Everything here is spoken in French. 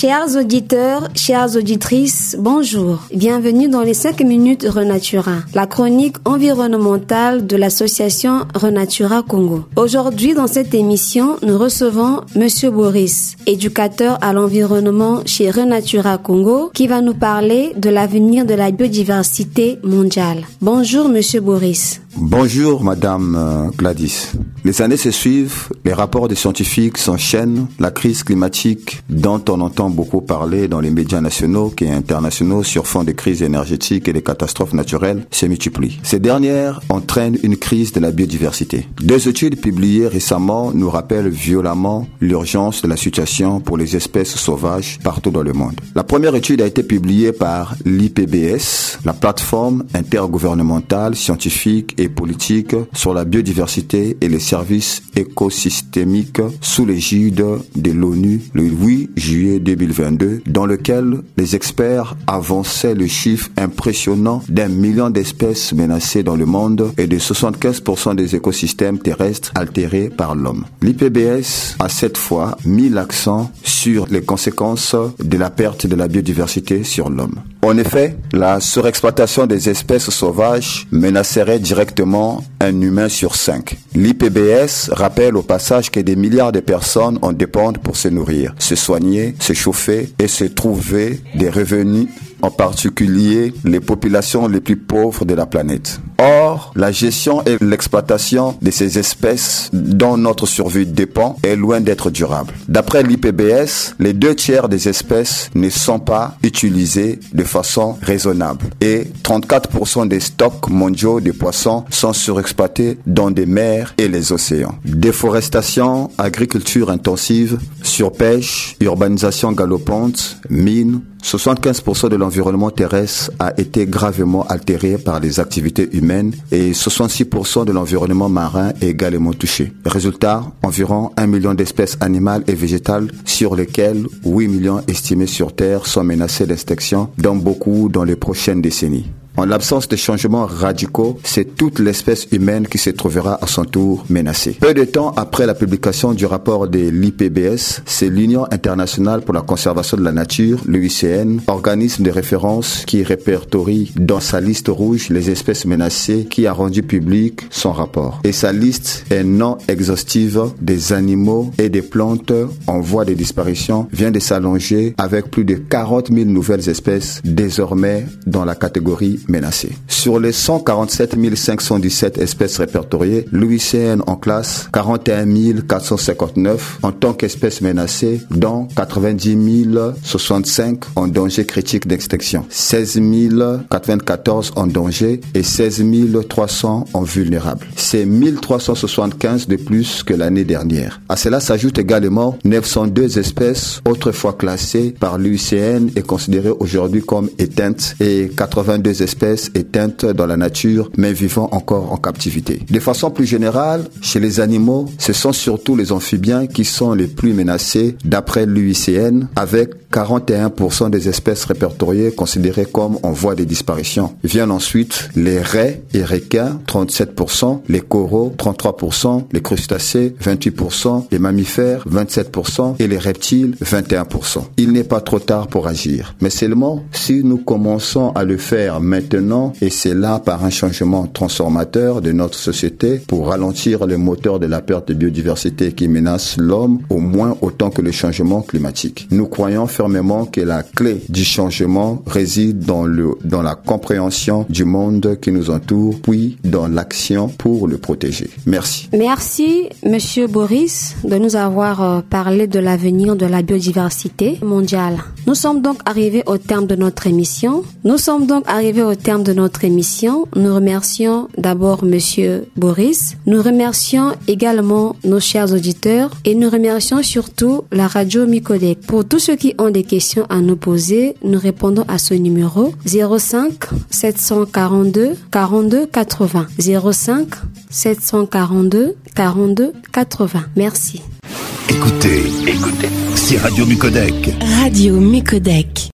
Chers auditeurs, chères auditrices, bonjour. Bienvenue dans les 5 minutes Renatura, la chronique environnementale de l'association Renatura Congo. Aujourd'hui, dans cette émission, nous recevons Monsieur Boris, éducateur à l'environnement chez Renatura Congo, qui va nous parler de l'avenir de la biodiversité mondiale. Bonjour, Monsieur Boris. Bonjour Madame euh, Gladys. Les années se suivent, les rapports des scientifiques s'enchaînent, la crise climatique dont on entend beaucoup parler dans les médias nationaux et internationaux sur fond de crises énergétiques et de catastrophes naturelles se multiplient. Ces dernières entraînent une crise de la biodiversité. Deux études publiées récemment nous rappellent violemment l'urgence de la situation pour les espèces sauvages partout dans le monde. La première étude a été publiée par l'IPBS, la plateforme intergouvernementale scientifique et politique sur la biodiversité et les services écosystémiques sous l'égide de l'ONU le 8 juillet 2022, dans lequel les experts avançaient le chiffre impressionnant d'un million d'espèces menacées dans le monde et de 75% des écosystèmes terrestres altérés par l'homme. L'IPBS a cette fois mis l'accent sur les conséquences de la perte de la biodiversité sur l'homme. En effet, la surexploitation des espèces sauvages menacerait directement un humain sur cinq. L'IPBS rappelle au passage que des milliards de personnes en dépendent pour se nourrir, se soigner, se chauffer et se trouver des revenus en particulier les populations les plus pauvres de la planète. Or, la gestion et l'exploitation de ces espèces dont notre survie dépend est loin d'être durable. D'après l'IPBS, les deux tiers des espèces ne sont pas utilisées de façon raisonnable et 34% des stocks mondiaux de poissons sont surexploités dans des mers et les océans. Déforestation, agriculture intensive, surpêche, urbanisation galopante, mines, 75% de l'environnement terrestre a été gravement altéré par les activités humaines et 66% de l'environnement marin est également touché. Résultat, environ 1 million d'espèces animales et végétales sur lesquelles 8 millions estimés sur Terre sont menacés d'extinction, dont beaucoup dans les prochaines décennies. En l'absence de changements radicaux, c'est toute l'espèce humaine qui se trouvera à son tour menacée. Peu de temps après la publication du rapport de l'IPBS, c'est l'Union internationale pour la conservation de la nature, l'UICN, organisme de référence qui répertorie dans sa liste rouge les espèces menacées, qui a rendu public son rapport. Et sa liste est non exhaustive des animaux et des plantes en voie de disparition vient de s'allonger avec plus de 40 000 nouvelles espèces désormais dans la catégorie menacées. Sur les 147 517 espèces répertoriées, l'UICN en classe 41 459 en tant qu'espèces menacées, dont 90 065 en danger critique d'extinction, 16 094 en danger et 16 300 en vulnérables. C'est 1375 de plus que l'année dernière. À cela s'ajoute également 902 espèces autrefois classées par l'UICN et considérées aujourd'hui comme éteintes et 82 espèces éteintes dans la nature mais vivant encore en captivité. De façon plus générale, chez les animaux, ce sont surtout les amphibiens qui sont les plus menacés d'après l'UICN avec 41% des espèces répertoriées considérées comme en voie de disparition. Viennent ensuite les raies et requins, 37%, les coraux, 33%, les crustacés, 28%, les mammifères, 27% et les reptiles, 21%. Il n'est pas trop tard pour agir, mais seulement si nous commençons à le faire maintenant et c'est là par un changement transformateur de notre société pour ralentir le moteur de la perte de biodiversité qui menace l'homme au moins autant que le changement climatique. Nous croyons fermement que la clé du changement réside dans le, dans la compréhension du monde qui nous entoure, puis dans l'action pour le protéger. Merci. Merci, Monsieur Boris, de nous avoir euh, parlé de l'avenir de la biodiversité mondiale. Nous sommes donc arrivés au terme de notre émission. Nous sommes donc arrivés au terme de notre émission. Nous remercions d'abord Monsieur Boris. Nous remercions également nos chers auditeurs et nous remercions surtout la radio Micodec. Pour tous ceux qui ont des questions à nous poser, nous répondons à ce numéro 05 742 42 80. 05 742 42 80. Merci. Écoutez, écoutez, c'est Radio Micodec. Radio Micodec.